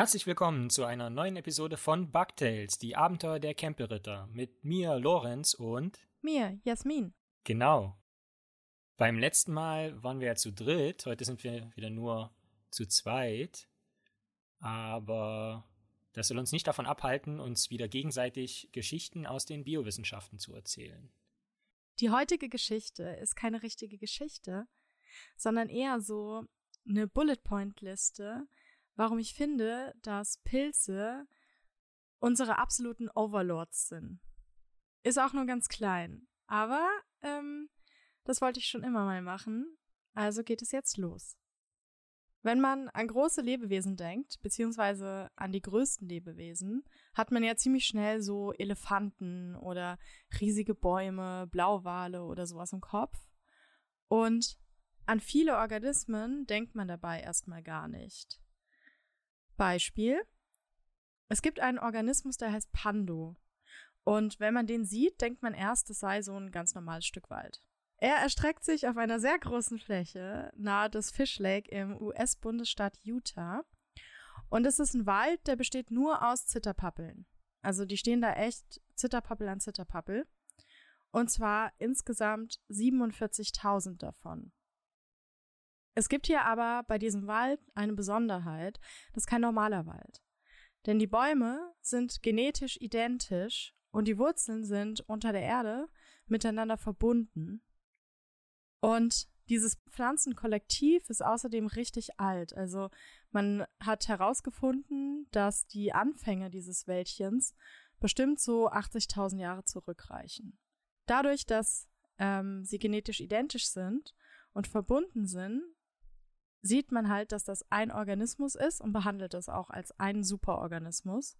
Herzlich willkommen zu einer neuen Episode von Bugtails, die Abenteuer der Campelritter, mit mir, Lorenz und mir, Jasmin. Genau. Beim letzten Mal waren wir ja zu dritt, heute sind wir wieder nur zu zweit. Aber das soll uns nicht davon abhalten, uns wieder gegenseitig Geschichten aus den Biowissenschaften zu erzählen. Die heutige Geschichte ist keine richtige Geschichte, sondern eher so eine Bullet Point Liste, warum ich finde, dass Pilze unsere absoluten Overlords sind. Ist auch nur ganz klein, aber ähm, das wollte ich schon immer mal machen, also geht es jetzt los. Wenn man an große Lebewesen denkt, beziehungsweise an die größten Lebewesen, hat man ja ziemlich schnell so Elefanten oder riesige Bäume, Blauwale oder sowas im Kopf. Und an viele Organismen denkt man dabei erstmal gar nicht. Beispiel. Es gibt einen Organismus, der heißt Pando. Und wenn man den sieht, denkt man erst, es sei so ein ganz normales Stück Wald. Er erstreckt sich auf einer sehr großen Fläche nahe des Fish Lake im US-Bundesstaat Utah. Und es ist ein Wald, der besteht nur aus Zitterpappeln. Also die stehen da echt Zitterpappel an Zitterpappel. Und zwar insgesamt 47.000 davon. Es gibt hier aber bei diesem Wald eine Besonderheit. Das ist kein normaler Wald. Denn die Bäume sind genetisch identisch und die Wurzeln sind unter der Erde miteinander verbunden. Und dieses Pflanzenkollektiv ist außerdem richtig alt. Also man hat herausgefunden, dass die Anfänge dieses Wäldchens bestimmt so 80.000 Jahre zurückreichen. Dadurch, dass ähm, sie genetisch identisch sind und verbunden sind, sieht man halt, dass das ein Organismus ist und behandelt es auch als einen Superorganismus.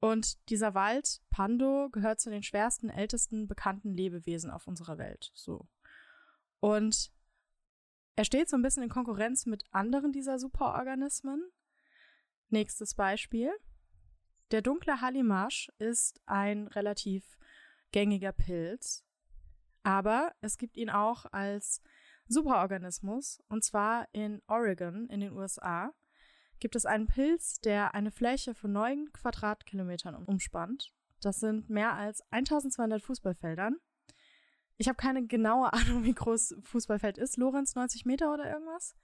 Und dieser Wald, Pando, gehört zu den schwersten, ältesten bekannten Lebewesen auf unserer Welt. So. Und er steht so ein bisschen in Konkurrenz mit anderen dieser Superorganismen. Nächstes Beispiel. Der dunkle Hallimasch ist ein relativ gängiger Pilz, aber es gibt ihn auch als Superorganismus, und zwar in Oregon in den USA, gibt es einen Pilz, der eine Fläche von neun Quadratkilometern umspannt. Das sind mehr als 1200 Fußballfeldern. Ich habe keine genaue Ahnung, wie groß Fußballfeld ist. Lorenz, 90 Meter oder irgendwas?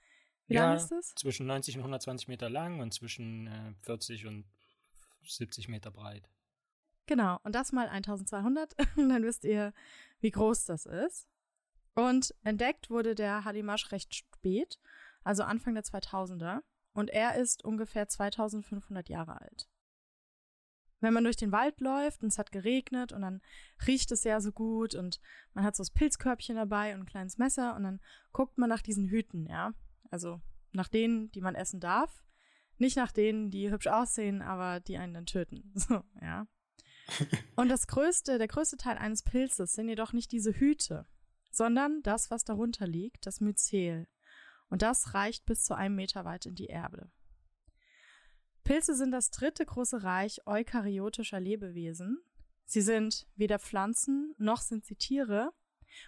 Wie ja, lang ist es? Zwischen 90 und 120 Meter lang und zwischen äh, 40 und 70 Meter breit. Genau, und das mal 1200. dann wisst ihr, wie groß das ist. Und entdeckt wurde der Halimasch recht spät, also Anfang der 2000er. Und er ist ungefähr 2500 Jahre alt. Wenn man durch den Wald läuft und es hat geregnet und dann riecht es ja so gut und man hat so das Pilzkörbchen dabei und ein kleines Messer und dann guckt man nach diesen Hüten, ja. Also nach denen, die man essen darf. Nicht nach denen, die hübsch aussehen, aber die einen dann töten. So, ja. Und das größte, der größte Teil eines Pilzes sind jedoch nicht diese Hüte, sondern das, was darunter liegt, das Myzel. Und das reicht bis zu einem Meter weit in die Erde. Pilze sind das dritte große Reich eukaryotischer Lebewesen. Sie sind weder Pflanzen noch sind sie Tiere,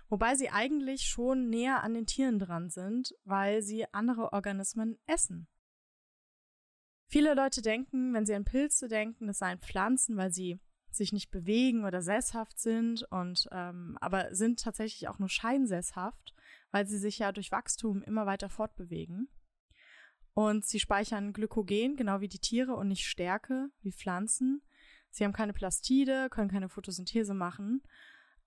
wobei sie eigentlich schon näher an den Tieren dran sind, weil sie andere Organismen essen. Viele Leute denken, wenn sie an Pilze denken, es seien Pflanzen, weil sie sich nicht bewegen oder sesshaft sind und ähm, aber sind tatsächlich auch nur scheinsesshaft, weil sie sich ja durch Wachstum immer weiter fortbewegen. Und sie speichern Glykogen, genau wie die Tiere, und nicht Stärke, wie Pflanzen. Sie haben keine Plastide, können keine Photosynthese machen,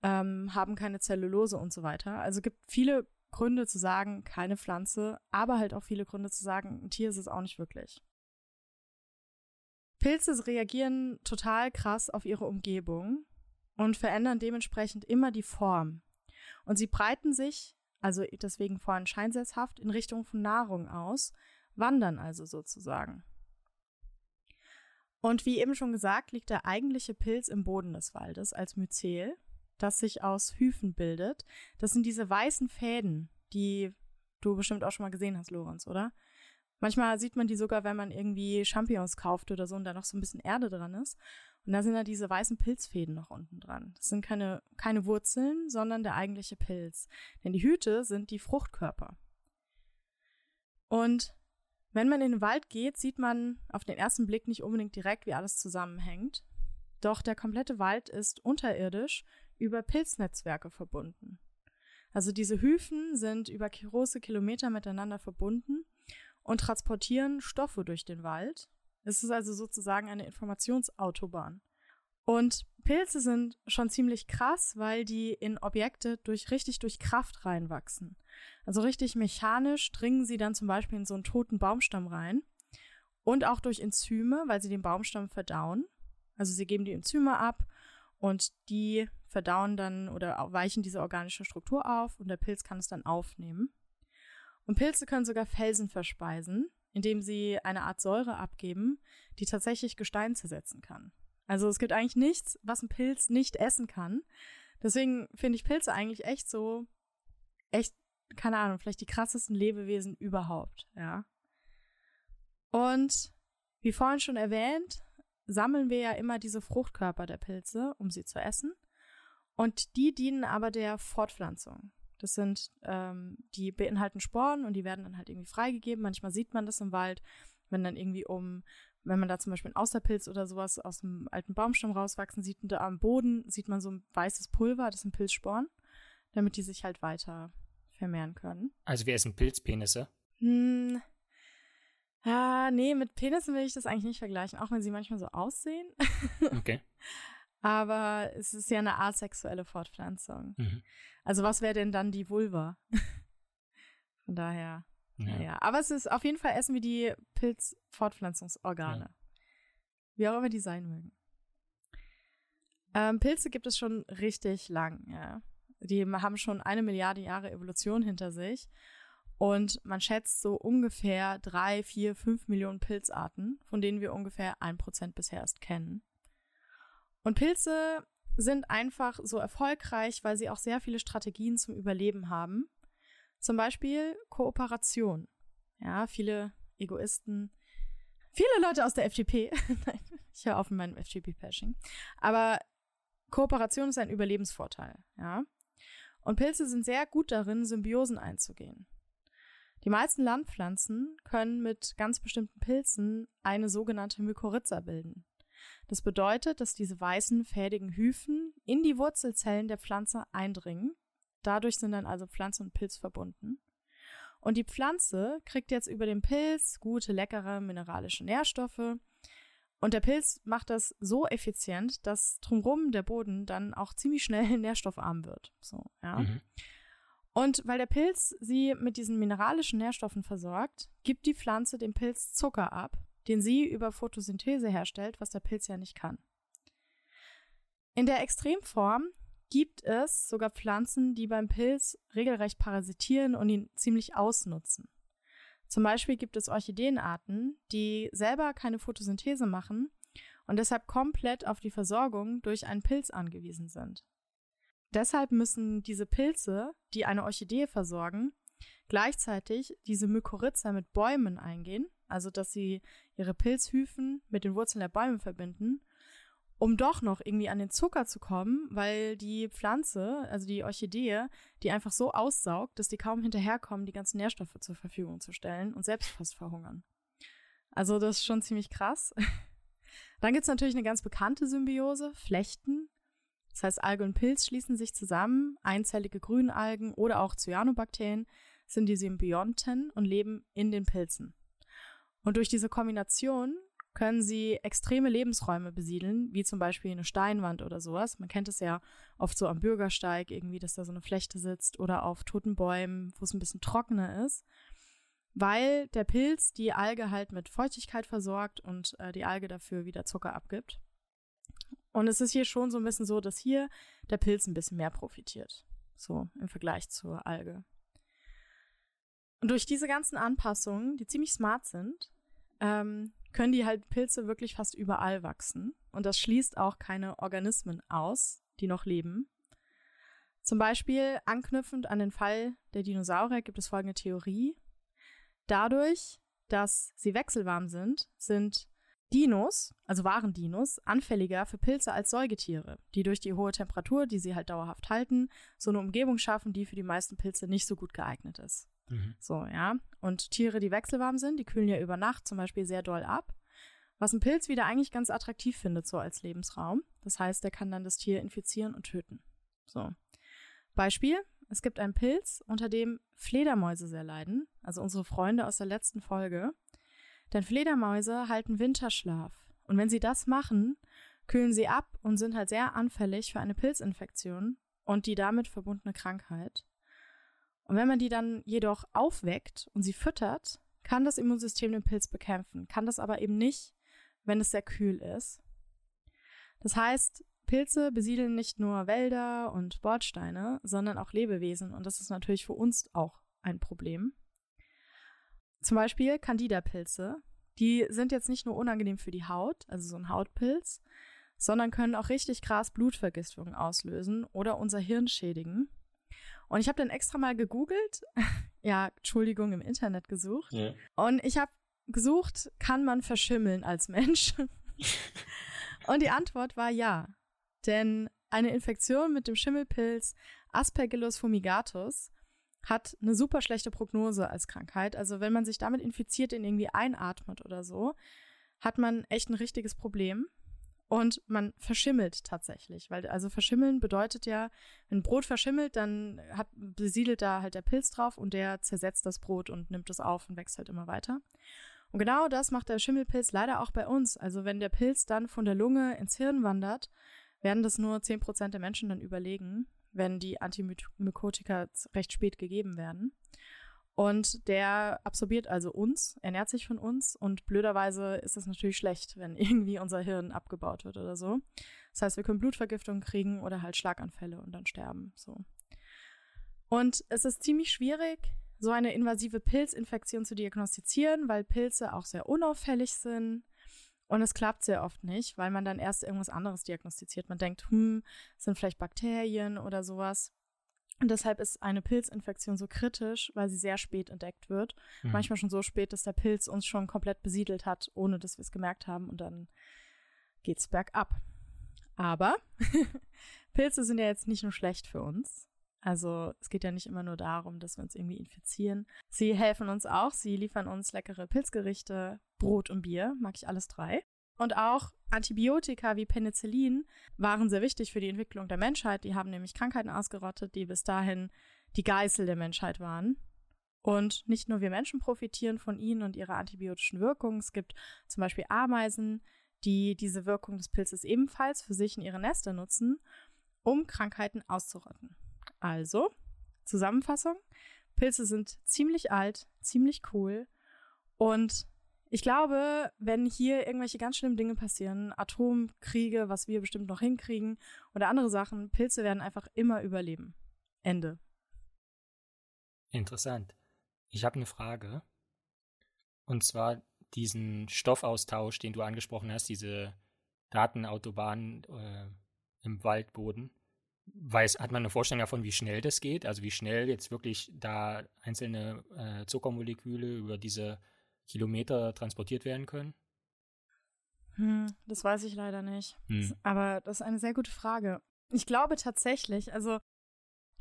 ähm, haben keine Zellulose und so weiter. Also gibt viele Gründe zu sagen, keine Pflanze, aber halt auch viele Gründe zu sagen, ein Tier ist es auch nicht wirklich. Pilze reagieren total krass auf ihre Umgebung und verändern dementsprechend immer die Form. Und sie breiten sich, also deswegen vorhin scheinsesshaft, in Richtung von Nahrung aus, wandern also sozusagen. Und wie eben schon gesagt, liegt der eigentliche Pilz im Boden des Waldes als Myzel, das sich aus Hyphen bildet. Das sind diese weißen Fäden, die du bestimmt auch schon mal gesehen hast, Lorenz, oder? Manchmal sieht man die sogar, wenn man irgendwie Champignons kauft oder so und da noch so ein bisschen Erde dran ist. Und da sind da diese weißen Pilzfäden noch unten dran. Das sind keine, keine Wurzeln, sondern der eigentliche Pilz. Denn die Hüte sind die Fruchtkörper. Und Wenn man in den Wald geht, sieht man auf den ersten Blick nicht unbedingt direkt, wie alles zusammenhängt. Doch der komplette Wald ist unterirdisch über Pilznetzwerke verbunden. Also diese Hyphen sind über große Kilometer miteinander verbunden und transportieren Stoffe durch den Wald. Es ist also sozusagen eine Informationsautobahn. Und Pilze sind schon ziemlich krass, weil die in Objekte durch richtig durch Kraft reinwachsen. Also richtig mechanisch dringen sie dann zum Beispiel in so einen toten Baumstamm rein. Und auch durch Enzyme, weil sie den Baumstamm verdauen. Also sie geben die Enzyme ab und die verdauen dann oder weichen diese organische Struktur auf und der Pilz kann es dann aufnehmen. Und Pilze können sogar Felsen verspeisen, indem sie eine Art Säure abgeben, die tatsächlich Gestein zersetzen kann. Also es gibt eigentlich nichts, was ein Pilz nicht essen kann. Deswegen finde ich Pilze eigentlich echt so, echt, keine Ahnung, vielleicht die krassesten Lebewesen überhaupt, ja. Und wie vorhin schon erwähnt, sammeln wir ja immer diese Fruchtkörper der Pilze, um sie zu essen. Und die dienen aber der Fortpflanzung. Das sind, ähm, die beinhalten Sporen und die werden dann halt irgendwie freigegeben. Manchmal sieht man das im Wald, wenn dann irgendwie um, wenn man da zum Beispiel einen Austerpilz oder sowas aus dem alten Baumstamm rauswachsen sieht, und da am Boden sieht man so ein weißes Pulver, das sind Pilzsporen, damit die sich halt weiter vermehren können. Also wir essen Pilzpenisse? Hm, ja, nee, mit Penissen will ich das eigentlich nicht vergleichen, auch wenn sie manchmal so aussehen. Okay. Aber es ist ja eine asexuelle Fortpflanzung. Mhm. Also was wäre denn dann die Vulva? Von daher, ja. naja. Aber es ist auf jeden Fall essen wir die Pilzfortpflanzungsorgane. Ja. Wie auch immer die sein mögen. Ähm, Pilze gibt es schon richtig lang, ja. Die haben schon eine Milliarde Jahre Evolution hinter sich. Und man schätzt so ungefähr drei, vier, fünf Millionen Pilzarten, von denen wir ungefähr ein Prozent bisher erst kennen. Und Pilze sind einfach so erfolgreich, weil sie auch sehr viele Strategien zum Überleben haben. Zum Beispiel Kooperation. Ja, viele Egoisten, viele Leute aus der FDP. Ich höre auf in meinem FDP-Pashing. Aber Kooperation ist ein Überlebensvorteil, ja. Und Pilze sind sehr gut darin, Symbiosen einzugehen. Die meisten Landpflanzen können mit ganz bestimmten Pilzen eine sogenannte Mykorrhiza bilden. Das bedeutet, dass diese weißen, fädigen Hyphen in die Wurzelzellen der Pflanze eindringen. Dadurch sind dann also Pflanze und Pilz verbunden. Und die Pflanze kriegt jetzt über den Pilz gute, leckere mineralische Nährstoffe. Und der Pilz macht das so effizient, dass drumherum der Boden dann auch ziemlich schnell nährstoffarm wird. So, ja. Mhm. Und weil der Pilz sie mit diesen mineralischen Nährstoffen versorgt, gibt die Pflanze dem Pilz Zucker ab, den sie über Photosynthese herstellt, was der Pilz ja nicht kann. In der Extremform gibt es sogar Pflanzen, die beim Pilz regelrecht parasitieren und ihn ziemlich ausnutzen. Zum Beispiel gibt es Orchideenarten, die selber keine Photosynthese machen und deshalb komplett auf die Versorgung durch einen Pilz angewiesen sind. Deshalb müssen diese Pilze, die eine Orchidee versorgen, gleichzeitig diese Mykorrhiza mit Bäumen eingehen, also dass sie ihre Pilzhyphen mit den Wurzeln der Bäume verbinden, um doch noch irgendwie an den Zucker zu kommen, weil die Pflanze, also die Orchidee, die einfach so aussaugt, dass die kaum hinterherkommen, die ganzen Nährstoffe zur Verfügung zu stellen und selbst fast verhungern. Also das ist schon ziemlich krass. Dann gibt es natürlich eine ganz bekannte Symbiose, Flechten. Das heißt, Alge und Pilz schließen sich zusammen. Einzellige Grünalgen oder auch Cyanobakterien sind die Symbionten und leben in den Pilzen. Und durch diese Kombination können sie extreme Lebensräume besiedeln, wie zum Beispiel eine Steinwand oder sowas. Man kennt es ja oft so am Bürgersteig irgendwie, dass da so eine Flechte sitzt oder auf toten Bäumen, wo es ein bisschen trockener ist, weil der Pilz die Alge halt mit Feuchtigkeit versorgt und äh, die Alge dafür wieder Zucker abgibt. Und es ist hier schon so ein bisschen so, dass hier der Pilz ein bisschen mehr profitiert. So im Vergleich zur Alge. Und durch diese ganzen Anpassungen, die ziemlich smart sind, ähm, können die halt Pilze wirklich fast überall wachsen. Und das schließt auch keine Organismen aus, die noch leben. Zum Beispiel anknüpfend an den Fall der Dinosaurier gibt es folgende Theorie. Dadurch, dass sie wechselwarm sind, sind Dinos, also wahren Dinos, anfälliger für Pilze als Säugetiere, die durch die hohe Temperatur, die sie halt dauerhaft halten, so eine Umgebung schaffen, die für die meisten Pilze nicht so gut geeignet ist. Mhm. So, ja. Und Tiere, die wechselwarm sind, die kühlen ja über Nacht zum Beispiel sehr doll ab. Was ein Pilz wieder eigentlich ganz attraktiv findet, so als Lebensraum. Das heißt, er kann dann das Tier infizieren und töten. So. Beispiel: Es gibt einen Pilz, unter dem Fledermäuse sehr leiden, also unsere Freunde aus der letzten Folge. Denn Fledermäuse halten Winterschlaf. Und wenn sie das machen, kühlen sie ab und sind halt sehr anfällig für eine Pilzinfektion und die damit verbundene Krankheit. Und wenn man die dann jedoch aufweckt und sie füttert, kann das Immunsystem den Pilz bekämpfen, kann das aber eben nicht, wenn es sehr kühl ist. Das heißt, Pilze besiedeln nicht nur Wälder und Bordsteine, sondern auch Lebewesen und das ist natürlich für uns auch ein Problem. Zum Beispiel Candida-Pilze. Die sind jetzt nicht nur unangenehm für die Haut, also so ein Hautpilz, sondern können auch richtig krass Blutvergiftung auslösen oder unser Hirn schädigen. Und ich habe dann extra mal gegoogelt, ja, Entschuldigung, im Internet gesucht. Ja. Und ich habe gesucht, kann man verschimmeln als Mensch? Und die Antwort war ja. Denn eine Infektion mit dem Schimmelpilz Aspergillus fumigatus hat eine super schlechte Prognose als Krankheit. Also wenn man sich damit infiziert, in irgendwie einatmet oder so, hat man echt ein richtiges Problem. Und man verschimmelt tatsächlich, weil also verschimmeln bedeutet ja, wenn Brot verschimmelt, dann hat, besiedelt da halt der Pilz drauf und der zersetzt das Brot und nimmt es auf und wächst halt immer weiter. Und genau das macht der Schimmelpilz leider auch bei uns. Also wenn der Pilz dann von der Lunge ins Hirn wandert, werden das nur 10% der Menschen dann überlegen wenn die Antimykotika recht spät gegeben werden. Und der absorbiert also uns, ernährt sich von uns und blöderweise ist es natürlich schlecht, wenn irgendwie unser Hirn abgebaut wird oder so. Das heißt, wir können Blutvergiftung kriegen oder halt Schlaganfälle und dann sterben. So. Und es ist ziemlich schwierig, so eine invasive Pilzinfektion zu diagnostizieren, weil Pilze auch sehr unauffällig sind. Und es klappt sehr oft nicht, weil man dann erst irgendwas anderes diagnostiziert. Man denkt, hm, sind vielleicht Bakterien oder sowas. Und deshalb ist eine Pilzinfektion so kritisch, weil sie sehr spät entdeckt wird. Mhm. Manchmal schon so spät, dass der Pilz uns schon komplett besiedelt hat, ohne dass wir es gemerkt haben. Und dann geht's bergab. Aber Pilze sind ja jetzt nicht nur schlecht für uns. Also es geht ja nicht immer nur darum, dass wir uns irgendwie infizieren. Sie helfen uns auch. Sie liefern uns leckere Pilzgerichte, Brot und Bier. Mag ich alles drei. Und auch Antibiotika wie Penicillin waren sehr wichtig für die Entwicklung der Menschheit. Die haben nämlich Krankheiten ausgerottet, die bis dahin die Geißel der Menschheit waren. Und nicht nur wir Menschen profitieren von ihnen und ihrer antibiotischen Wirkung. Es gibt zum Beispiel Ameisen, die diese Wirkung des Pilzes ebenfalls für sich in ihre Nester nutzen, um Krankheiten auszurotten. Also, Zusammenfassung. Pilze sind ziemlich alt, ziemlich cool. Und ich glaube, wenn hier irgendwelche ganz schlimmen Dinge passieren, Atomkriege, was wir bestimmt noch hinkriegen oder andere Sachen, Pilze werden einfach immer überleben. Ende. Interessant. Ich habe eine Frage. Und zwar diesen Stoffaustausch, den du angesprochen hast, diese Datenautobahn äh, im Waldboden. Weiß, hat man eine Vorstellung davon, wie schnell das geht? Also wie schnell jetzt wirklich da einzelne äh, Zuckermoleküle über diese Kilometer transportiert werden können? Hm, das weiß ich leider nicht. Hm. Aber das ist eine sehr gute Frage. Ich glaube tatsächlich, also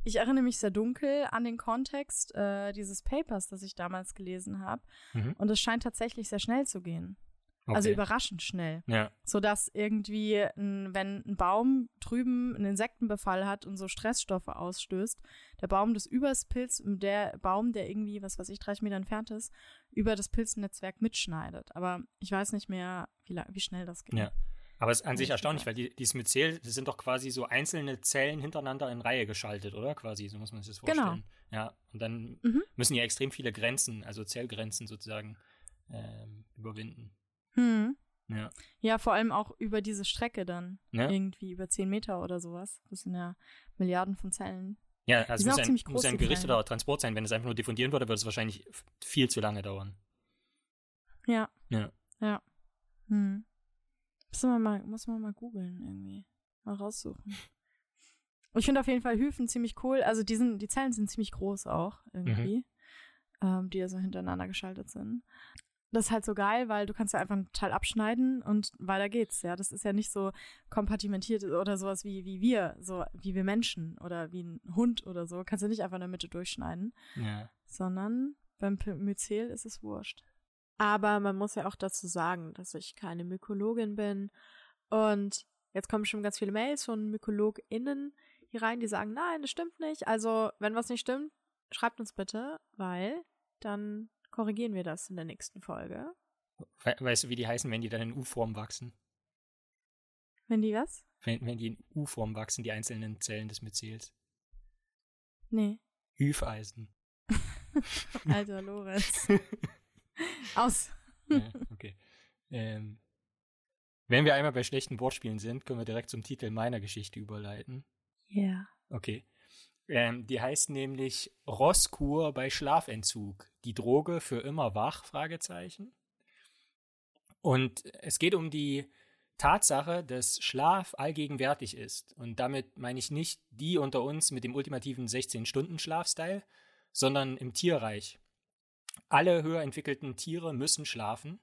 ich erinnere mich sehr dunkel an den Kontext äh, dieses Papers, das ich damals gelesen habe. Mhm. Und es scheint tatsächlich sehr schnell zu gehen. Also okay. Also überraschend schnell. Ja. Sodass irgendwie, ein, wenn ein Baum drüben einen Insektenbefall hat und so Stressstoffe ausstößt, der Baum des übers Pilz, der Baum, der irgendwie, was weiß ich, 30 Meter entfernt ist, über das Pilznetzwerk mitschneidet. Aber ich weiß nicht mehr, wie, wie schnell das geht. Ja. Aber es ist an sich erstaunlich, weil die, dieses Myzel, das sind doch quasi so einzelne Zellen hintereinander in Reihe geschaltet, oder? Quasi, so muss man sich das genau. vorstellen. Genau. Ja, und dann mhm. müssen ja extrem viele Grenzen, also Zellgrenzen sozusagen, ähm, überwinden. Hm. Ja. ja, vor allem auch über diese Strecke dann. Ja. Irgendwie über 10 Meter oder sowas. Das sind ja Milliarden von Zellen. Ja, also muss ein, muss ein gerichteter Transport sein. Wenn es einfach nur diffundieren würde, würde es wahrscheinlich viel zu lange dauern. Ja. Ja. Ja. Hm. Muss man mal, muss man mal googeln irgendwie. Mal raussuchen. Ich finde auf jeden Fall Hyphen ziemlich cool. Also die, sind, die Zellen sind ziemlich groß auch irgendwie, mhm. ähm, die ja so hintereinander geschaltet sind. Das ist halt so geil, weil du kannst ja einfach einen Teil abschneiden und weiter geht's, ja. Das ist ja nicht so kompartimentiert oder sowas wie, wie wir, so wie wir Menschen oder wie ein Hund oder so. Kannst du nicht einfach in der Mitte durchschneiden. Ja. Sondern beim Myzel ist es wurscht. Aber man muss ja auch dazu sagen, dass ich keine Mykologin bin. Und jetzt kommen schon ganz viele Mails von MykologInnen hier rein, die sagen, nein, das stimmt nicht. Also, wenn was nicht stimmt, schreibt uns bitte, weil dann korrigieren wir das in der nächsten Folge. We weißt du, wie die heißen, wenn die dann in U-Form wachsen? Wenn die was? Wenn, wenn die in U-Form wachsen, die einzelnen Zellen des Myzels. Nee. Hüfeisen. Alter Lorenz. Aus. ja, okay. Ähm, wenn wir einmal bei schlechten Wortspielen sind, können wir direkt zum Titel meiner Geschichte überleiten. Ja. Yeah. Okay. Ähm, die heißt nämlich Rosskur bei Schlafentzug. Die Droge für immer wach? Fragezeichen. Und es geht um die Tatsache, dass Schlaf allgegenwärtig ist. Und damit meine ich nicht die unter uns mit dem ultimativen 16-Stunden-Schlafstyle, sondern im Tierreich. Alle höher entwickelten Tiere müssen schlafen.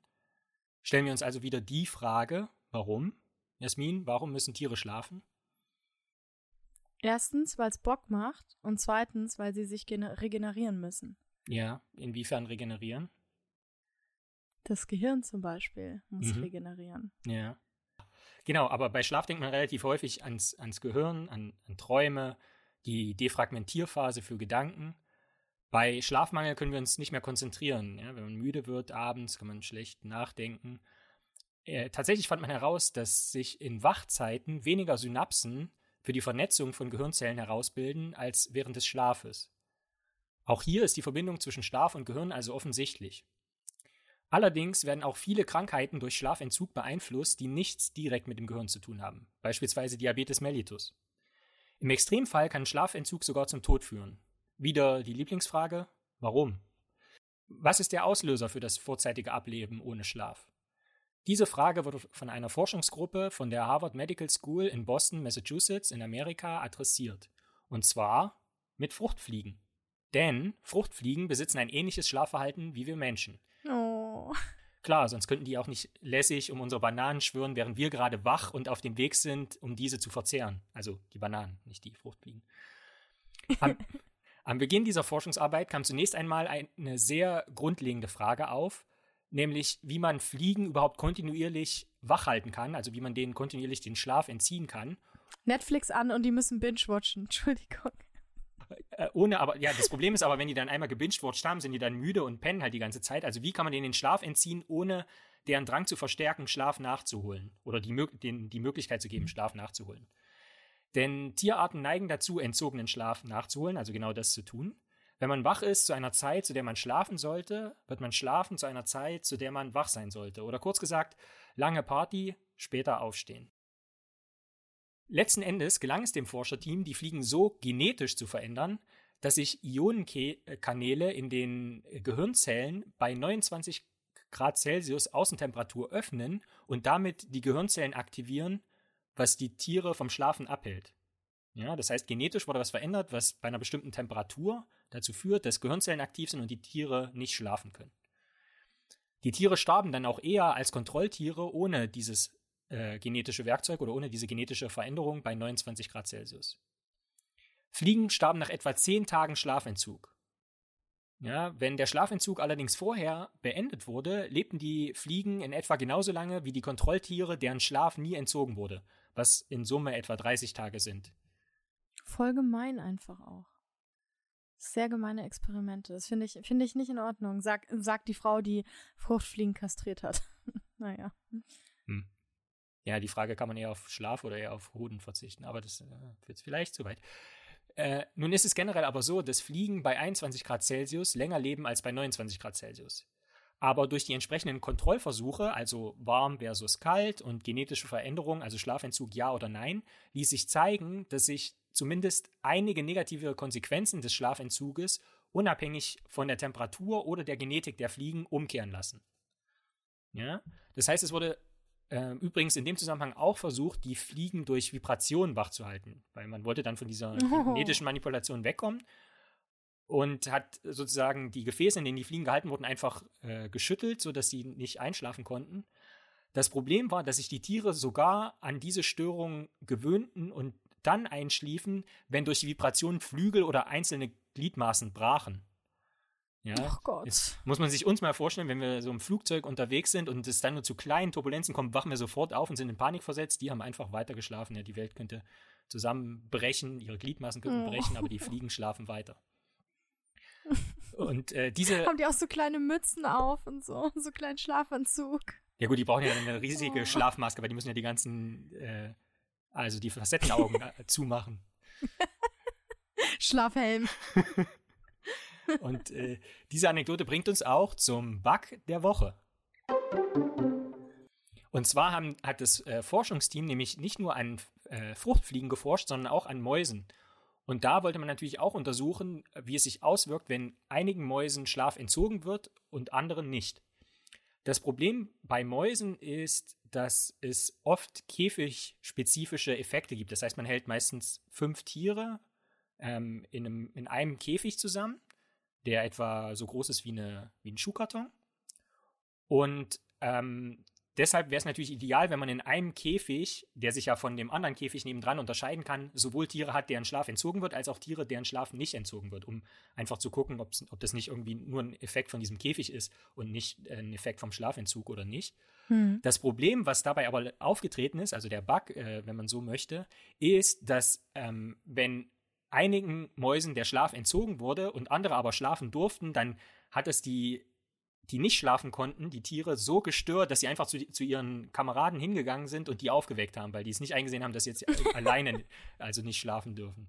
Stellen wir uns also wieder die Frage, warum? Jasmin, warum müssen Tiere schlafen? Erstens, weil es Bock macht und zweitens, weil sie sich regenerieren müssen. Ja, inwiefern regenerieren? Das Gehirn zum Beispiel muss mhm. regenerieren. Ja. Genau, aber bei Schlaf denkt man relativ häufig ans, ans Gehirn, an, an Träume, die Defragmentierphase für Gedanken. Bei Schlafmangel können wir uns nicht mehr konzentrieren. Ja? Wenn man müde wird abends, kann man schlecht nachdenken. Äh, tatsächlich fand man heraus, dass sich in Wachzeiten weniger Synapsen für die Vernetzung von Gehirnzellen herausbilden als während des Schlafes. Auch hier ist die Verbindung zwischen Schlaf und Gehirn also offensichtlich. Allerdings werden auch viele Krankheiten durch Schlafentzug beeinflusst, die nichts direkt mit dem Gehirn zu tun haben, beispielsweise Diabetes mellitus. Im Extremfall kann Schlafentzug sogar zum Tod führen. Wieder die Lieblingsfrage, warum? Was ist der Auslöser für das vorzeitige Ableben ohne Schlaf? Diese Frage wurde von einer Forschungsgruppe von der Harvard Medical School in Boston, Massachusetts in Amerika adressiert. Und zwar mit Fruchtfliegen. Denn Fruchtfliegen besitzen ein ähnliches Schlafverhalten wie wir Menschen. Oh. Klar, sonst könnten die auch nicht lässig um unsere Bananen schwören, während wir gerade wach und auf dem Weg sind, um diese zu verzehren. Also die Bananen, nicht die Fruchtfliegen. Am, am Beginn dieser Forschungsarbeit kam zunächst einmal eine sehr grundlegende Frage auf, nämlich wie man Fliegen überhaupt kontinuierlich wach halten kann, also wie man denen kontinuierlich den Schlaf entziehen kann. Netflix an und die müssen binge-watchen, Entschuldigung. Äh, ohne, aber, ja, das Problem ist aber, wenn die dann einmal gebinged-watcht haben, sind die dann müde und pennen halt die ganze Zeit. Also wie kann man denen den Schlaf entziehen, ohne deren Drang zu verstärken, Schlaf nachzuholen? Oder die, den, die Möglichkeit zu geben, Schlaf nachzuholen. Denn Tierarten neigen dazu, entzogenen Schlaf nachzuholen, also genau das zu tun. Wenn man wach ist zu einer Zeit, zu der man schlafen sollte, wird man schlafen zu einer Zeit, zu der man wach sein sollte. Oder kurz gesagt, lange Party, später aufstehen. Letzten Endes gelang es dem Forscherteam, die Fliegen so genetisch zu verändern, dass sich Ionenkanäle in den Gehirnzellen bei 29 Grad Celsius Außentemperatur öffnen und damit die Gehirnzellen aktivieren, was die Tiere vom Schlafen abhält. Ja, das heißt, genetisch wurde was verändert, was bei einer bestimmten Temperatur dazu führt, dass Gehirnzellen aktiv sind und die Tiere nicht schlafen können. Die Tiere starben dann auch eher als Kontrolltiere ohne dieses äh, genetische Werkzeug oder ohne diese genetische Veränderung bei 29 Grad Celsius. Fliegen starben nach etwa 10 Tagen Schlafentzug. Ja, wenn der Schlafentzug allerdings vorher beendet wurde, lebten die Fliegen in etwa genauso lange wie die Kontrolltiere, deren Schlaf nie entzogen wurde, was in Summe etwa 30 Tage sind. Voll gemein einfach auch. Sehr gemeine Experimente. Das finde ich, finde ich nicht in Ordnung. Sag, sagt die Frau, die Fruchtfliegen kastriert hat. naja. Hm. Ja, die Frage, kann man eher auf Schlaf oder eher auf Hoden verzichten, aber das äh, führt vielleicht zu weit. Äh, nun ist es generell aber so, dass Fliegen bei 21 Grad Celsius länger leben als bei 29 Grad Celsius. Aber durch die entsprechenden Kontrollversuche, also warm versus kalt und genetische Veränderungen, also Schlafentzug ja oder nein, ließ sich zeigen, dass sich zumindest einige negative Konsequenzen des Schlafentzuges unabhängig von der Temperatur oder der Genetik der Fliegen umkehren lassen. Ja? Das heißt, es wurde äh, übrigens in dem Zusammenhang auch versucht, die Fliegen durch Vibrationen wachzuhalten, weil man wollte dann von dieser genetischen Manipulation wegkommen. und hat sozusagen die Gefäße, in denen die Fliegen gehalten wurden, einfach äh, geschüttelt, sodass sie nicht einschlafen konnten. Das Problem war, dass sich die Tiere sogar an diese Störung gewöhnten und dann einschliefen, wenn durch die Vibration Flügel oder einzelne Gliedmaßen brachen. Ja, Ach Gott. Jetzt muss man sich uns mal vorstellen, wenn wir so im Flugzeug unterwegs sind und es dann nur zu kleinen Turbulenzen kommt, wachen wir sofort auf und sind in Panik versetzt. Die haben einfach weiter geschlafen. Ja, die Welt könnte zusammenbrechen, ihre Gliedmaßen könnten oh. brechen, aber die Fliegen schlafen weiter. Und äh, diese. Haben die auch so kleine Mützen auf und so, so kleinen Schlafanzug. Ja, gut, die brauchen ja eine riesige oh. Schlafmaske, weil die müssen ja die ganzen, äh, also die Facettenaugen äh, zumachen. Schlafhelm. Und äh, diese Anekdote bringt uns auch zum Bug der Woche. Und zwar haben, hat das äh, Forschungsteam nämlich nicht nur an äh, Fruchtfliegen geforscht, sondern auch an Mäusen. Und da wollte man natürlich auch untersuchen, wie es sich auswirkt, wenn einigen Mäusen Schlaf entzogen wird und anderen nicht. Das Problem bei Mäusen ist, dass es oft käfigspezifische Effekte gibt. Das heißt, man hält meistens fünf Tiere ähm, in, einem, in einem Käfig zusammen, der etwa so groß ist wie, eine, wie ein Schuhkarton. Und ähm, Deshalb wäre es natürlich ideal, wenn man in einem Käfig, der sich ja von dem anderen Käfig nebendran unterscheiden kann, sowohl Tiere hat, deren Schlaf entzogen wird, als auch Tiere, deren Schlaf nicht entzogen wird, um einfach zu gucken, ob das nicht irgendwie nur ein Effekt von diesem Käfig ist und nicht äh, ein Effekt vom Schlafentzug oder nicht. Hm. Das Problem, was dabei aber aufgetreten ist, also der Bug, äh, wenn man so möchte, ist, dass ähm, wenn einigen Mäusen der Schlaf entzogen wurde und andere aber schlafen durften, dann hat es die die nicht schlafen konnten, die Tiere, so gestört, dass sie einfach zu, zu, ihren Kameraden hingegangen sind und die aufgeweckt haben, weil die es nicht eingesehen haben, dass sie jetzt alleine also nicht schlafen dürfen.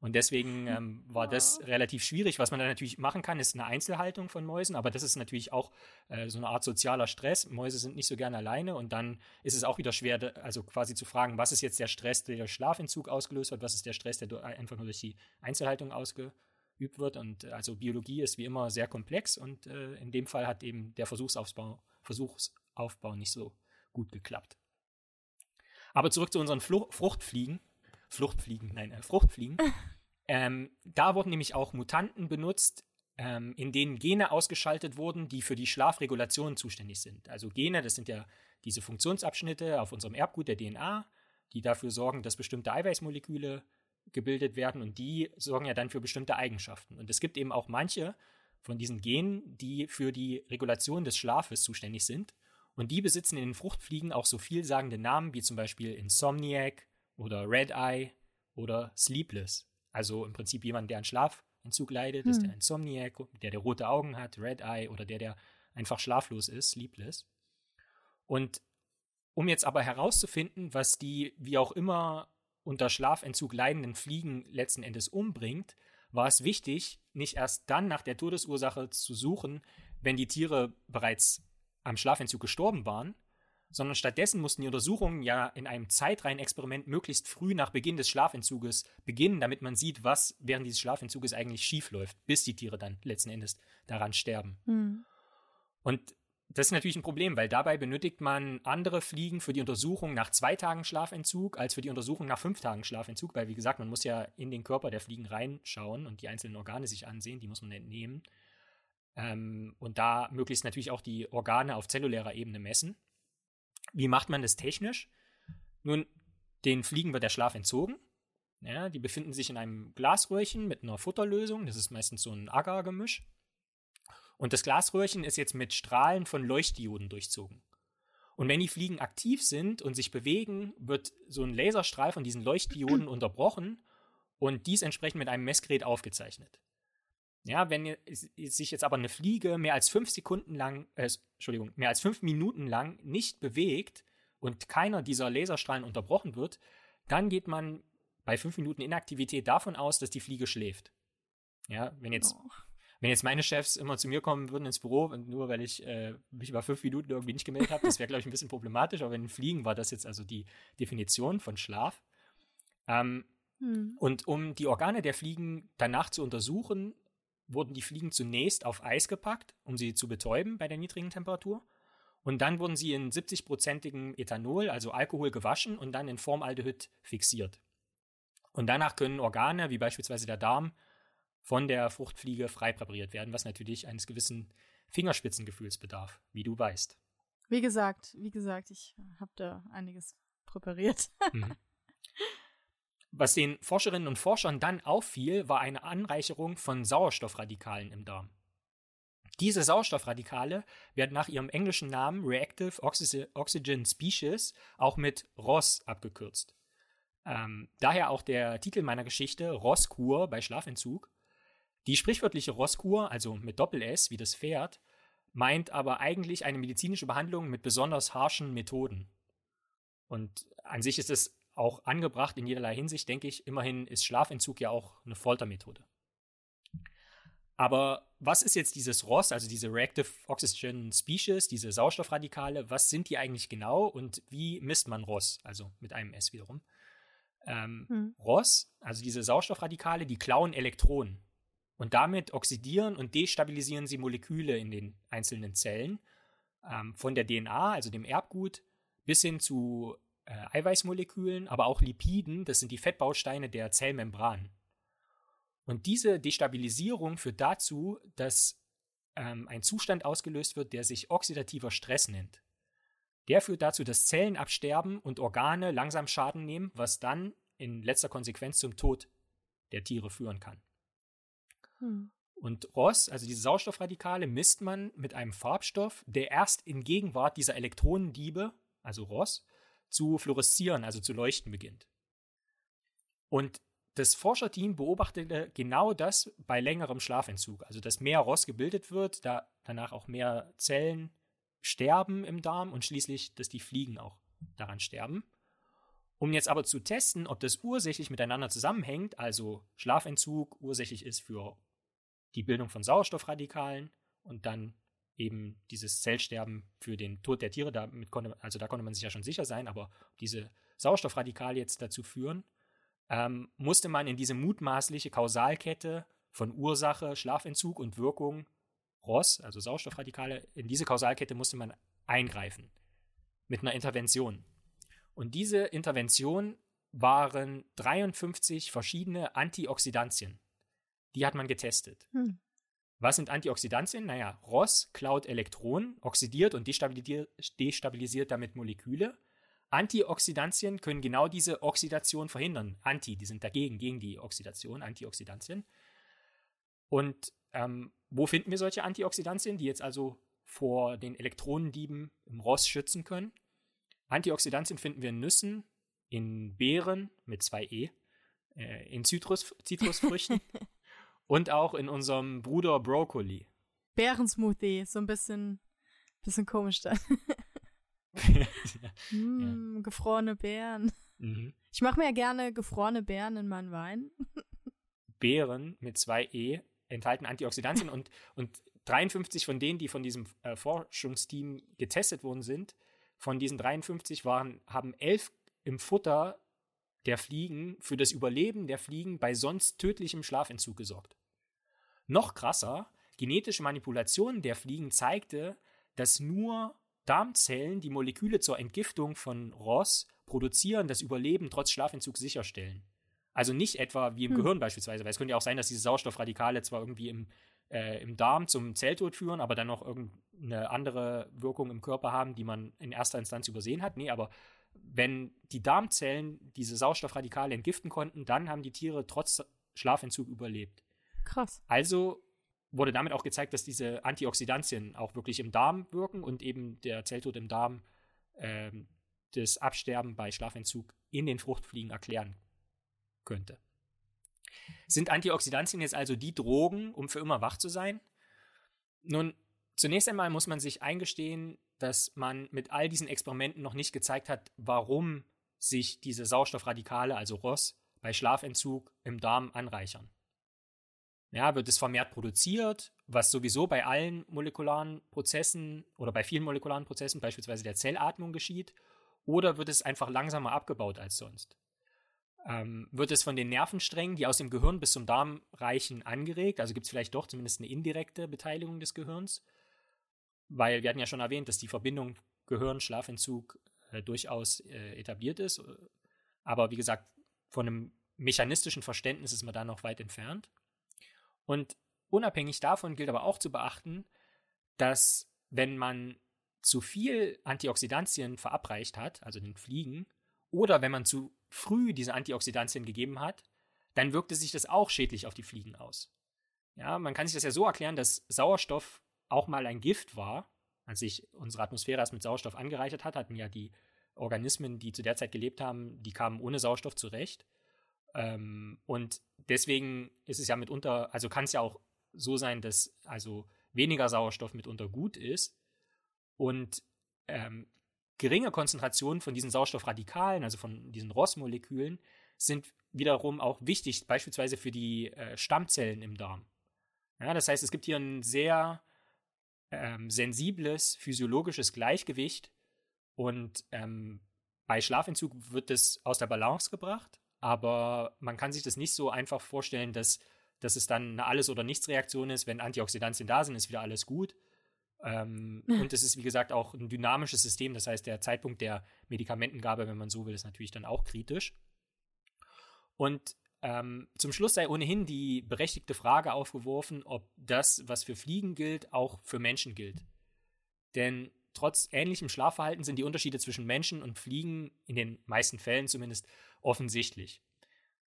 Und deswegen ähm, war das relativ schwierig. Was man da natürlich machen kann, ist eine Einzelhaltung von Mäusen, aber das ist natürlich auch äh, so eine Art sozialer Stress. Mäuse sind nicht so gerne alleine und dann ist es auch wieder schwer, also quasi zu fragen, was ist jetzt der Stress, der durch Schlafentzug ausgelöst wird, was ist der Stress, der einfach nur durch die Einzelhaltung ausgelöst geübt wird. Und äh, also Biologie ist wie immer sehr komplex und äh, in dem Fall hat eben der Versuchsaufbau, Versuchsaufbau nicht so gut geklappt. Aber zurück zu unseren Fluch Fruchtfliegen. Fluchtfliegen, nein, äh, Fruchtfliegen. ähm, da wurden nämlich auch Mutanten benutzt, ähm, in denen Gene ausgeschaltet wurden, die für die Schlafregulation zuständig sind. Also Gene, das sind ja diese Funktionsabschnitte auf unserem Erbgut der DNA, die dafür sorgen, dass bestimmte Eiweißmoleküle gebildet werden und die sorgen ja dann für bestimmte Eigenschaften. Und es gibt eben auch manche von diesen Genen, die für die Regulation des Schlafes zuständig sind. Und die besitzen in den Fruchtfliegen auch so vielsagende Namen wie zum Beispiel Insomniac oder Red Eye oder Sleepless. Also im Prinzip jemand, der an Schlafentzug leidet, hm. ist der Insomniac, der, der rote Augen hat, Red Eye oder der, der einfach schlaflos ist, Sleepless. Und um jetzt aber herauszufinden, was die wie auch immer unter Schlafentzug leidenden Fliegen letzten Endes umbringt, war es wichtig, nicht erst dann nach der Todesursache zu suchen, wenn die Tiere bereits am Schlafentzug gestorben waren, sondern stattdessen mussten die Untersuchungen ja in einem Zeitreihenexperiment möglichst früh nach Beginn des Schlafentzuges beginnen, damit man sieht, was während dieses Schlafentzuges eigentlich schiefläuft, bis die Tiere dann letzten Endes daran sterben. Mhm. Und das ist natürlich ein Problem, weil dabei benötigt man andere Fliegen für die Untersuchung nach zwei Tagen Schlafentzug als für die Untersuchung nach fünf Tagen Schlafentzug, weil wie gesagt, man muss ja in den Körper der Fliegen reinschauen und die einzelnen Organe sich ansehen, die muss man entnehmen. Ähm, und da möglichst natürlich auch die Organe auf zellulärer Ebene messen. Wie macht man das technisch? Nun, den Fliegen wird der Schlaf entzogen. Ja, die befinden sich in einem Glasröhrchen mit einer Futterlösung. Das ist meistens so ein Agar-Gemisch. Und das Glasröhrchen ist jetzt mit Strahlen von Leuchtdioden durchzogen. Und wenn die Fliegen aktiv sind und sich bewegen, wird so ein Laserstrahl von diesen Leuchtdioden unterbrochen und dies entsprechend mit einem Messgerät aufgezeichnet. Ja, wenn sich jetzt aber eine Fliege mehr als fünf Sekunden lang, äh, Entschuldigung, mehr als fünf Minuten lang nicht bewegt und keiner dieser Laserstrahlen unterbrochen wird, dann geht man bei fünf Minuten Inaktivität davon aus, dass die Fliege schläft. Ja, wenn jetzt oh wenn jetzt meine Chefs immer zu mir kommen würden ins Büro, nur weil ich äh, mich über fünf Minuten irgendwie nicht gemeldet habe, das wäre, glaube ich, ein bisschen problematisch. Aber wenn Fliegen war das jetzt also die Definition von Schlaf. Ähm, hm. Und um die Organe der Fliegen danach zu untersuchen, wurden die Fliegen zunächst auf Eis gepackt, um sie zu betäuben bei der niedrigen Temperatur. Und dann wurden sie in 70-prozentigem Ethanol, also Alkohol, gewaschen und dann in Formaldehyd fixiert. Und danach können Organe, wie beispielsweise der Darm, von der Fruchtfliege frei präpariert werden, was natürlich eines gewissen Fingerspitzengefühls bedarf, wie du weißt. Wie gesagt, wie gesagt, ich habe da einiges präpariert. Mhm. Was den Forscherinnen und Forschern dann auffiel, war eine Anreicherung von Sauerstoffradikalen im Darm. Diese Sauerstoffradikale werden nach ihrem englischen Namen Reactive Oxygen Species auch mit ROS abgekürzt. Ähm, daher auch der Titel meiner Geschichte Rosskur bei Schlafentzug. Die sprichwörtliche Rosskur, also mit Doppel-S wie das Pferd, meint aber eigentlich eine medizinische Behandlung mit besonders harschen Methoden. Und an sich ist es auch angebracht in jederlei Hinsicht, denke ich. Immerhin ist Schlafentzug ja auch eine Foltermethode. Aber was ist jetzt dieses ROS, also diese Reactive Oxygen Species, diese Sauerstoffradikale? Was sind die eigentlich genau und wie misst man ROS, also mit einem S wiederum? Ähm, hm. ROS, also diese Sauerstoffradikale, die klauen Elektronen. Und damit oxidieren und destabilisieren sie Moleküle in den einzelnen Zellen. Ähm, von der DNA, also dem Erbgut, bis hin zu äh, Eiweißmolekülen, aber auch Lipiden, das sind die Fettbausteine der Zellmembran. Und diese Destabilisierung führt dazu, dass ähm, ein Zustand ausgelöst wird, der sich oxidativer Stress nennt. Der führt dazu, dass Zellen absterben und Organe langsam Schaden nehmen, was dann in letzter Konsequenz zum Tod der Tiere führen kann. Hm. Und ROS, also diese Sauerstoffradikale, misst man mit einem Farbstoff, der erst in Gegenwart dieser Elektronendiebe, also ROS, zu fluoreszieren, also zu leuchten beginnt. Und das Forscherteam beobachtete genau das bei längerem Schlafentzug, also dass mehr ROS gebildet wird, da danach auch mehr Zellen sterben im Darm und schließlich, dass die Fliegen auch daran sterben. Um jetzt aber zu testen, ob das ursächlich miteinander zusammenhängt, also Schlafentzug ursächlich ist für die Bildung von Sauerstoffradikalen und dann eben dieses Zellsterben für den Tod der Tiere, damit konnte, also da konnte man sich ja schon sicher sein, aber diese Sauerstoffradikale jetzt dazu führen, ähm, musste man in diese mutmaßliche Kausalkette von Ursache, Schlafentzug und Wirkung ROS, also Sauerstoffradikale, in diese Kausalkette musste man eingreifen mit einer Intervention. Und diese Intervention waren 53 verschiedene Antioxidantien. Die hat man getestet. Hm. Was sind Antioxidantien? Naja, ROS klaut Elektronen, oxidiert und destabilisiert, damit Moleküle. Antioxidantien können genau diese Oxidation verhindern. Anti, die sind dagegen, gegen die Oxidation, Antioxidantien. Und ähm, wo finden wir solche Antioxidantien, die jetzt also vor den Elektronendieben im ROS schützen können? Antioxidantien finden wir in Nüssen, in Beeren mit zwei E, äh, in Zitrus, Zitrusfrüchten Und auch in unserem Bruder Brokkoli. Bärensmoothie, so ein bisschen, bisschen komisch dann. mm, ja. Gefrorene Beeren. Mhm. Ich mache mir ja gerne gefrorene Beeren in meinen Wein. Beeren mit zwei E enthalten Antioxidantien und, und 53 von denen, die von diesem äh, Forschungsteam getestet worden sind, von diesen 53 waren, haben elf im Futter der Fliegen für das Überleben der Fliegen bei sonst tödlichem Schlafentzug gesorgt. Noch krasser, genetische Manipulation der Fliegen zeigte, dass nur Darmzellen die Moleküle zur Entgiftung von ROS produzieren, das Überleben trotz Schlafentzug sicherstellen. Also nicht etwa wie im hm. Gehirn beispielsweise, weil es könnte ja auch sein, dass diese Sauerstoffradikale zwar irgendwie im, äh, im Darm zum Zelltod führen, aber dann noch irgendeine andere Wirkung im Körper haben, die man in erster Instanz übersehen hat. Nee, aber wenn die Darmzellen diese Sauerstoffradikale entgiften konnten, dann haben die Tiere trotz Schlafentzug überlebt. Krass. Also wurde damit auch gezeigt, dass diese Antioxidantien auch wirklich im Darm wirken und eben der Zelltod im Darm ähm, das Absterben bei Schlafentzug in den Fruchtfliegen erklären könnte. Sind Antioxidantien jetzt also die Drogen, um für immer wach zu sein? Nun, zunächst einmal muss man sich eingestehen, dass man mit all diesen Experimenten noch nicht gezeigt hat, warum sich diese Sauerstoffradikale, also ROS, bei Schlafentzug im Darm anreichern ja, wird es vermehrt produziert, was sowieso bei allen molekularen Prozessen oder bei vielen molekularen Prozessen, beispielsweise der Zellatmung, geschieht, oder wird es einfach langsamer abgebaut als sonst? Ähm, wird es von den Nervensträngen, die aus dem Gehirn bis zum Darm reichen, angeregt? Also gibt es vielleicht doch zumindest eine indirekte Beteiligung des Gehirns? Weil wir hatten ja schon erwähnt, dass die Verbindung Gehirn-Schlafentzug äh, durchaus äh, etabliert ist. Aber wie gesagt, von einem mechanistischen Verständnis ist man da noch weit entfernt. Und unabhängig davon gilt aber auch zu beachten, dass wenn man zu viel Antioxidantien verabreicht hat, also den Fliegen, oder wenn man zu früh diese Antioxidantien gegeben hat, dann wirkte sich das auch schädlich auf die Fliegen aus. Ja, man kann sich das ja so erklären, dass Sauerstoff auch mal ein Gift war. Als sich unsere Atmosphäre erst mit Sauerstoff angereichert hat, hatten ja die Organismen, die zu der Zeit gelebt haben, die kamen ohne Sauerstoff zurecht. Ähm, und deswegen ist es ja mitunter, also kann es ja auch so sein, dass also weniger Sauerstoff mitunter gut ist und ähm, geringe Konzentrationen von diesen Sauerstoffradikalen, also von diesen ROS-Molekülen, sind wiederum auch wichtig, beispielsweise für die äh, Stammzellen im Darm. Ja, das heißt, es gibt hier ein sehr ähm, sensibles physiologisches Gleichgewicht und ähm, bei Schlafentzug wird das aus der Balance gebracht, aber man kann sich das nicht so einfach vorstellen, dass, dass es dann eine Alles- oder Nichts-Reaktion ist. Wenn Antioxidantien da sind, ist wieder alles gut. Ähm, und es ist, wie gesagt, auch ein dynamisches System. Das heißt, der Zeitpunkt der Medikamentengabe, wenn man so will, ist natürlich dann auch kritisch. Und ähm, zum Schluss sei ohnehin die berechtigte Frage aufgeworfen, ob das, was für Fliegen gilt, auch für Menschen gilt. Denn trotz ähnlichem Schlafverhalten sind die Unterschiede zwischen Menschen und Fliegen in den meisten Fällen zumindest offensichtlich.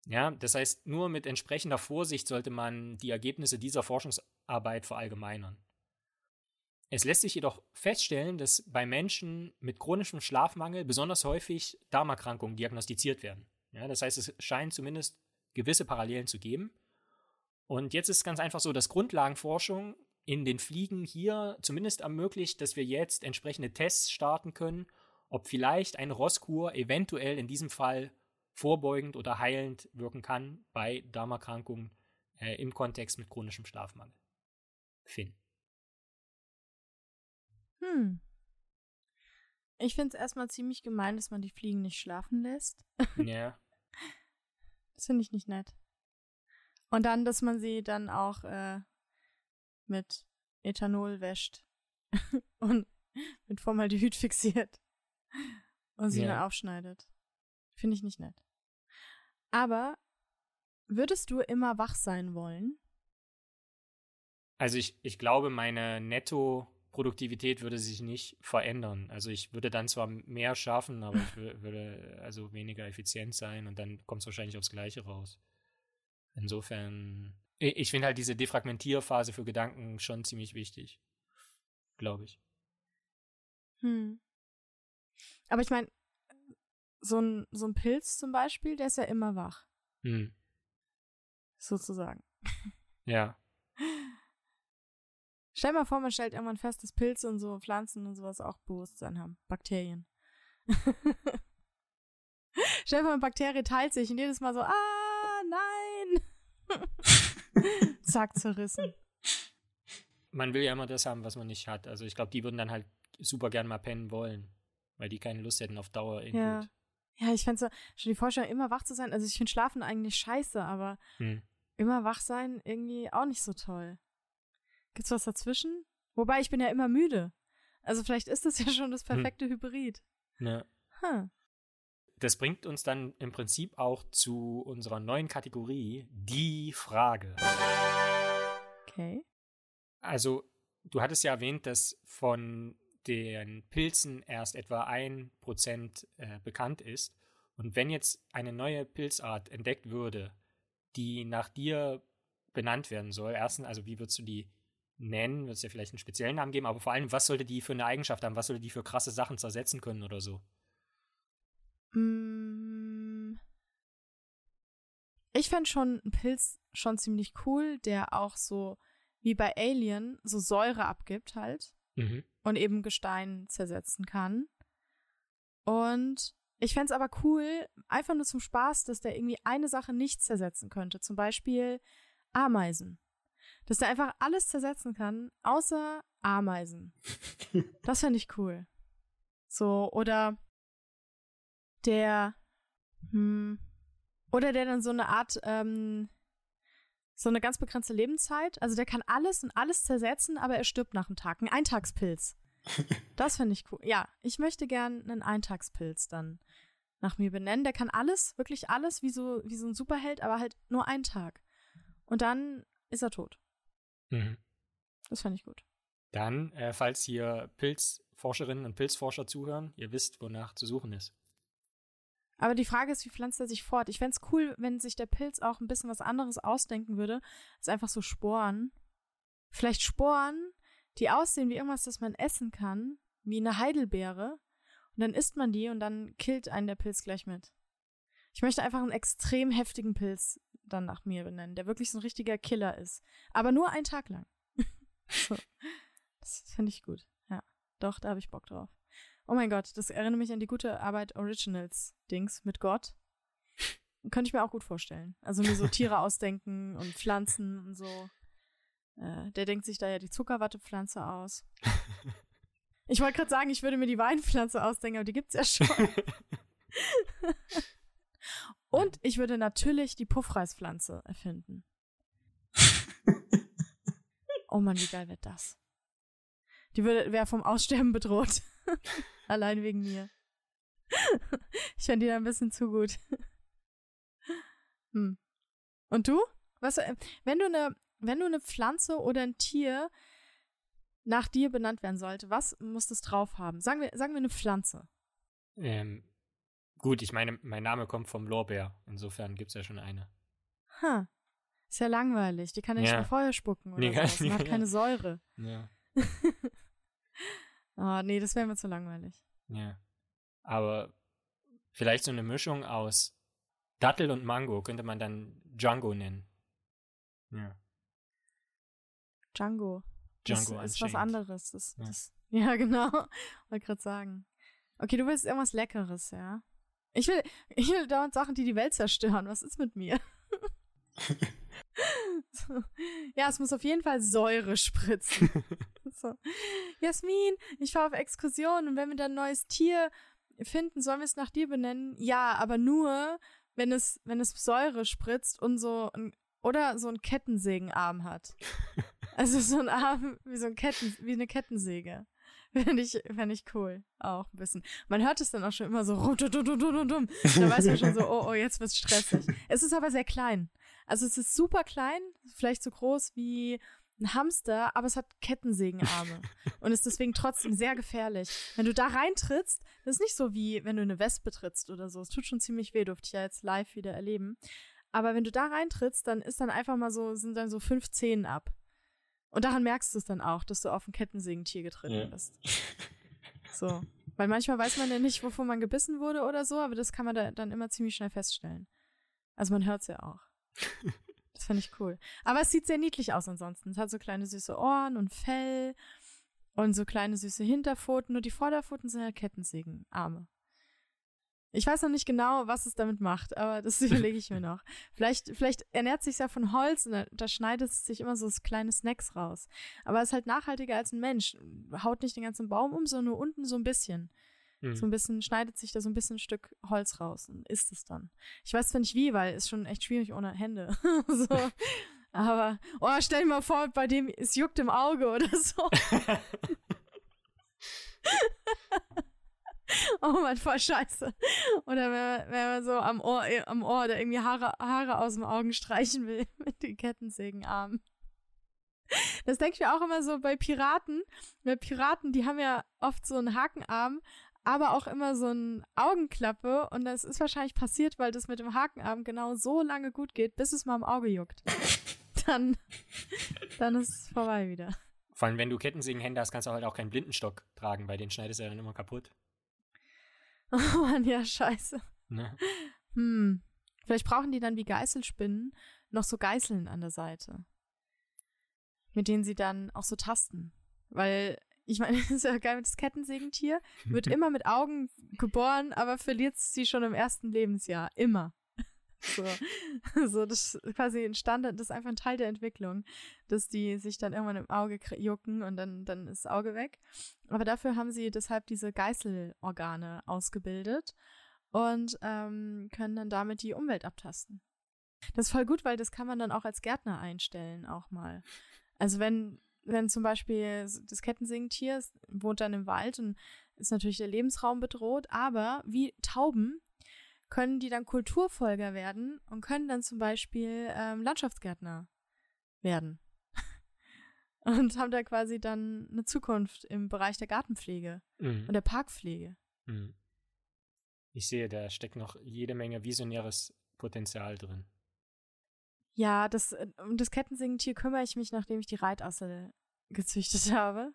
Ja, das heißt, nur mit entsprechender Vorsicht sollte man die Ergebnisse dieser Forschungsarbeit verallgemeinern. Es lässt sich jedoch feststellen, dass bei Menschen mit chronischem Schlafmangel besonders häufig Darmerkrankungen diagnostiziert werden. Ja, das heißt, es scheint zumindest gewisse Parallelen zu geben. Und jetzt ist es ganz einfach so, dass Grundlagenforschung in den Fliegen hier zumindest ermöglicht, dass wir jetzt entsprechende Tests starten können, ob vielleicht eine Rosskur eventuell in diesem Fall vorbeugend oder heilend wirken kann bei Darmerkrankungen äh, im Kontext mit chronischem Schlafmangel. Finn. Hm. Ich finde es erstmal ziemlich gemein, dass man die Fliegen nicht schlafen lässt. Ja. Das finde ich nicht nett. Und dann, dass man sie dann auch äh, mit Ethanol wäscht und mit Formaldehyd fixiert und sie yeah. dann aufschneidet. Finde ich nicht nett. Aber würdest du immer wach sein wollen? Also ich, ich glaube, meine Netto-Produktivität würde sich nicht verändern. Also ich würde dann zwar mehr schaffen, aber ich würde also weniger effizient sein und dann kommt es wahrscheinlich aufs Gleiche raus. Insofern, ich finde halt diese Defragmentierphase für Gedanken schon ziemlich wichtig. Glaube ich. Hm. Aber ich meine, so ein, so ein Pilz zum Beispiel, der ist ja immer wach. Hm. Sozusagen. Ja. Stell mal vor, man stellt irgendwann fest, dass Pilze und so Pflanzen und sowas auch Bewusstsein haben. Bakterien. Stell dir vor, eine Bakterie teilt sich und jedes Mal so, ah, nein. Zack, zerrissen. Man will ja immer das haben, was man nicht hat. Also ich glaube, die würden dann halt super gern mal pennen wollen, weil die keine Lust hätten auf Dauer irgendwie. Ja. Ja, ich fände so, schon die Vorstellung, immer wach zu sein. Also ich finde Schlafen eigentlich scheiße, aber hm. immer wach sein irgendwie auch nicht so toll. Gibt's was dazwischen? Wobei ich bin ja immer müde. Also vielleicht ist das ja schon das hm. perfekte hm. Hybrid. Ja. Huh. Das bringt uns dann im Prinzip auch zu unserer neuen Kategorie, die Frage. Okay. Also, du hattest ja erwähnt, dass von den Pilzen erst etwa ein Prozent äh, bekannt ist. Und wenn jetzt eine neue Pilzart entdeckt würde, die nach dir benannt werden soll, erstens, also wie würdest du die nennen? Wird es ja vielleicht einen speziellen Namen geben, aber vor allem, was sollte die für eine Eigenschaft haben? Was sollte die für krasse Sachen zersetzen können oder so? Mm. Ich fände schon einen Pilz schon ziemlich cool, der auch so wie bei Alien so Säure abgibt halt. Mhm und eben Gestein zersetzen kann. Und ich fände es aber cool, einfach nur zum Spaß, dass der irgendwie eine Sache nicht zersetzen könnte. Zum Beispiel Ameisen. Dass der einfach alles zersetzen kann, außer Ameisen. das fände ich cool. So, oder der, hm, oder der dann so eine Art, ähm, so eine ganz begrenzte Lebenszeit. Also der kann alles und alles zersetzen, aber er stirbt nach einem Tag. Ein Eintagspilz. Das finde ich cool. Ja, ich möchte gern einen Eintagspilz dann nach mir benennen. Der kann alles, wirklich alles, wie so, wie so ein Superheld, aber halt nur einen Tag. Und dann ist er tot. Mhm. Das fand ich gut. Dann, äh, falls hier Pilzforscherinnen und Pilzforscher zuhören, ihr wisst, wonach zu suchen ist. Aber die Frage ist, wie pflanzt er sich fort? Ich fände es cool, wenn sich der Pilz auch ein bisschen was anderes ausdenken würde, als einfach so Sporen. Vielleicht Sporen, die aussehen wie irgendwas, das man essen kann, wie eine Heidelbeere. Und dann isst man die und dann killt einen der Pilz gleich mit. Ich möchte einfach einen extrem heftigen Pilz dann nach mir benennen, der wirklich so ein richtiger Killer ist. Aber nur einen Tag lang. so. Das finde ich gut. Ja, doch, da habe ich Bock drauf. Oh mein Gott, das erinnert mich an die gute Arbeit Originals Dings mit Gott. Könnte ich mir auch gut vorstellen. Also mir so Tiere ausdenken und Pflanzen und so. Äh, der denkt sich da ja die Zuckerwattepflanze aus. Ich wollte gerade sagen, ich würde mir die Weinpflanze ausdenken, aber die gibt's ja schon. und ich würde natürlich die Puffreispflanze erfinden. Oh Mann, wie geil wird das? Die wäre vom Aussterben bedroht. Allein wegen mir. ich fände die da ein bisschen zu gut. hm. Und du? Was, äh, wenn du eine, wenn du eine Pflanze oder ein Tier nach dir benannt werden sollte, was muss das drauf haben? Sagen wir, sagen wir eine Pflanze. Ähm, gut, ich meine, mein Name kommt vom Lorbeer. Insofern gibt es ja schon eine. Ha. Ist ja langweilig. Die kann ja, ja. nicht mehr Feuer spucken oder nee, so. Die hat keine Säure. Ja. Oh, nee, das wäre mir zu langweilig. Ja. Aber vielleicht so eine Mischung aus Dattel und Mango könnte man dann Django nennen. Ja. Django. Django das ist was anderes. Das, ja. Das, ja, genau. Wollte gerade sagen. Okay, du willst irgendwas Leckeres, ja? Ich will, ich will dauernd Sachen, die die Welt zerstören. Was ist mit mir? Ja, es muss auf jeden Fall Säure spritzen. So. Jasmin, ich fahre auf Exkursion und wenn wir dann ein neues Tier finden, sollen wir es nach dir benennen? Ja, aber nur, wenn es, wenn es Säure spritzt und so ein, oder so einen Kettensägenarm hat. Also so ein Arm wie so ein Ketten, wie eine Kettensäge. Fände ich, fänd ich cool. Auch ein bisschen. Man hört es dann auch schon immer so rum, rum, rum, rum, rum. Da weiß man schon so, oh, oh, jetzt wird's stressig. Es ist aber sehr klein. Also es ist super klein, vielleicht so groß wie ein Hamster, aber es hat Kettensägenarme und ist deswegen trotzdem sehr gefährlich. Wenn du da reintrittst, das ist nicht so wie wenn du eine Wespe trittst oder so. Es tut schon ziemlich weh, durfte ich ja jetzt live wieder erleben. Aber wenn du da reintrittst, dann ist dann einfach mal so, sind dann so fünf Zähnen ab. Und daran merkst du es dann auch, dass du auf ein Kettensägentier getreten ja. bist. So. Weil manchmal weiß man ja nicht, wovon man gebissen wurde oder so, aber das kann man da dann immer ziemlich schnell feststellen. Also man hört es ja auch. Das finde ich cool. Aber es sieht sehr niedlich aus ansonsten. Es hat so kleine süße Ohren und Fell und so kleine süße Hinterpfoten. Nur die Vorderpfoten sind halt Kettensägenarme. Ich weiß noch nicht genau, was es damit macht, aber das überlege ich mir noch. Vielleicht, vielleicht ernährt sich ja von Holz und da, da, schneidet es sich immer so kleine Snacks raus. Aber es ist halt nachhaltiger als ein Mensch. Haut nicht den ganzen Baum um, sondern nur unten so ein bisschen. Mhm. So ein bisschen, schneidet sich da so ein bisschen ein Stück Holz raus und isst es dann. Ich weiß zwar nicht wie, weil es schon echt schwierig ohne Hände. so. Aber, oh, stell dir mal vor, bei dem, es juckt im Auge oder so. oh man, voll scheiße. Oder wenn, wenn man so am Ohr, am Ohr oder irgendwie Haare, Haare aus dem Augen streichen will mit den Kettensägenarmen. Das denke ich mir auch immer so bei Piraten. Bei Piraten, die haben ja oft so einen Hakenarm, aber auch immer so eine Augenklappe. Und das ist wahrscheinlich passiert, weil das mit dem Hakenarm genau so lange gut geht, bis es mal im Auge juckt. Dann, dann ist es vorbei wieder. Vor allem, wenn du Kettensägenhände hast, kannst du halt auch keinen Blindenstock tragen, weil den schneidest du ja dann immer kaputt. Oh Mann, ja, scheiße. Ne? Hm. Vielleicht brauchen die dann wie Geißelspinnen noch so Geißeln an der Seite. Mit denen sie dann auch so tasten. Weil ich meine, das ist ja geil mit das Kettensägentier, wird immer mit Augen geboren, aber verliert sie schon im ersten Lebensjahr. Immer. So, so das ist quasi ein Standard, das ist einfach ein Teil der Entwicklung, dass die sich dann irgendwann im Auge jucken und dann, dann ist das Auge weg. Aber dafür haben sie deshalb diese Geißelorgane ausgebildet und ähm, können dann damit die Umwelt abtasten. Das ist voll gut, weil das kann man dann auch als Gärtner einstellen, auch mal. Also wenn wenn zum Beispiel das Kettensägentier wohnt dann im Wald und ist natürlich der Lebensraum bedroht, aber wie Tauben können die dann Kulturfolger werden und können dann zum Beispiel ähm, Landschaftsgärtner werden. Und haben da quasi dann eine Zukunft im Bereich der Gartenpflege Mhm. und der Parkpflege. Mhm. Ich sehe, da steckt noch jede Menge visionäres Potenzial drin. Ja, das, äh, um das Kettensingentier kümmere ich mich, nachdem ich die Reitassel gezüchtet habe.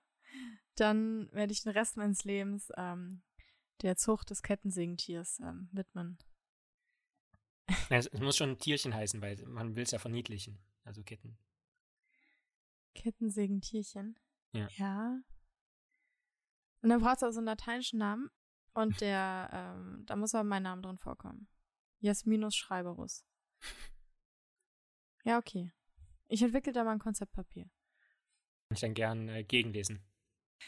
Dann werde ich den Rest meines Lebens ähm, der Zucht des Kettensingentiers ähm, widmen. Es, es muss schon ein Tierchen heißen, weil man will es ja verniedlichen. Also Ketten. Kettensägentierchen. Ja. Ja. Und dann braucht es auch so einen lateinischen Namen. Und der, ähm, da muss aber mein Name drin vorkommen. Jasminus Schreiberus. Ja, okay. Ich entwickle da mal ein Konzeptpapier. Ich dann gern äh, gegenlesen.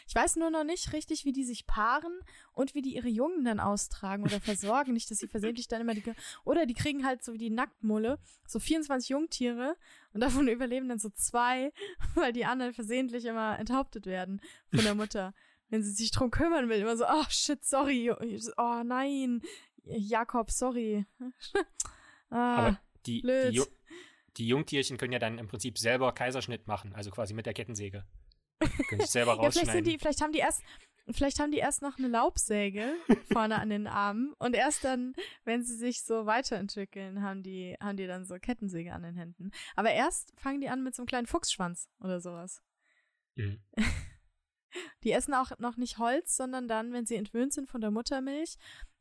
Ich weiß nur noch nicht richtig, wie die sich paaren und wie die ihre Jungen dann austragen oder versorgen. nicht, dass sie versehentlich dann immer die. Oder die kriegen halt so wie die Nacktmulle so 24 Jungtiere und davon überleben dann so zwei, weil die anderen versehentlich immer enthauptet werden von der Mutter. Wenn sie sich drum kümmern will, immer so, oh shit, sorry, oh nein, Jakob, sorry. ah, Aber die, die, blöd. Ju die Jungtierchen können ja dann im Prinzip selber Kaiserschnitt machen, also quasi mit der Kettensäge. Können sich selber ja, vielleicht sind rausschneiden. die, vielleicht haben die erst, vielleicht haben die erst noch eine Laubsäge vorne an den Armen und erst dann, wenn sie sich so weiterentwickeln, haben die, haben die dann so Kettensäge an den Händen. Aber erst fangen die an mit so einem kleinen Fuchsschwanz oder sowas. Mhm. Die essen auch noch nicht Holz, sondern dann, wenn sie entwöhnt sind von der Muttermilch,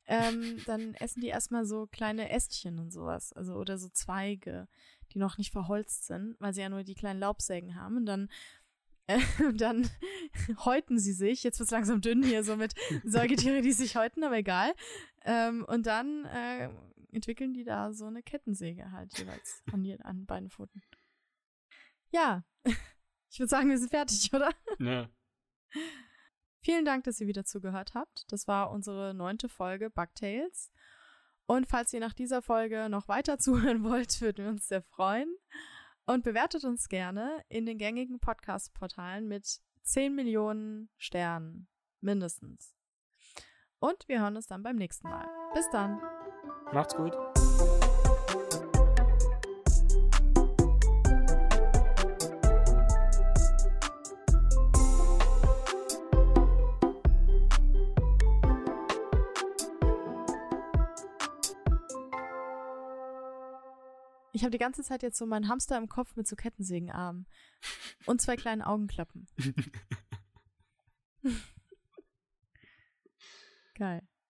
ähm, dann essen die erstmal so kleine Ästchen und sowas. Also, oder so Zweige, die noch nicht verholzt sind, weil sie ja nur die kleinen Laubsägen haben. Und dann, äh, dann häuten sie sich. Jetzt wird's langsam dünn hier, so mit Säugetiere, die sich häuten, aber egal. Ähm, und dann äh, entwickeln die da so eine Kettensäge halt jeweils an, die, an beiden Pfoten. Ja, ich würde sagen, wir sind fertig, oder? Ja. Vielen Dank, dass ihr wieder zugehört habt. Das war unsere neunte Folge Bugtails. Und falls ihr nach dieser Folge noch weiter zuhören wollt, würden wir uns sehr freuen. Und bewertet uns gerne in den gängigen Podcast-Portalen mit 10 Millionen Sternen. Mindestens. Und wir hören uns dann beim nächsten Mal. Bis dann. Macht's gut. Ich habe die ganze Zeit jetzt so meinen Hamster im Kopf mit so Kettensägenarmen. Und zwei kleinen Augenklappen. Geil.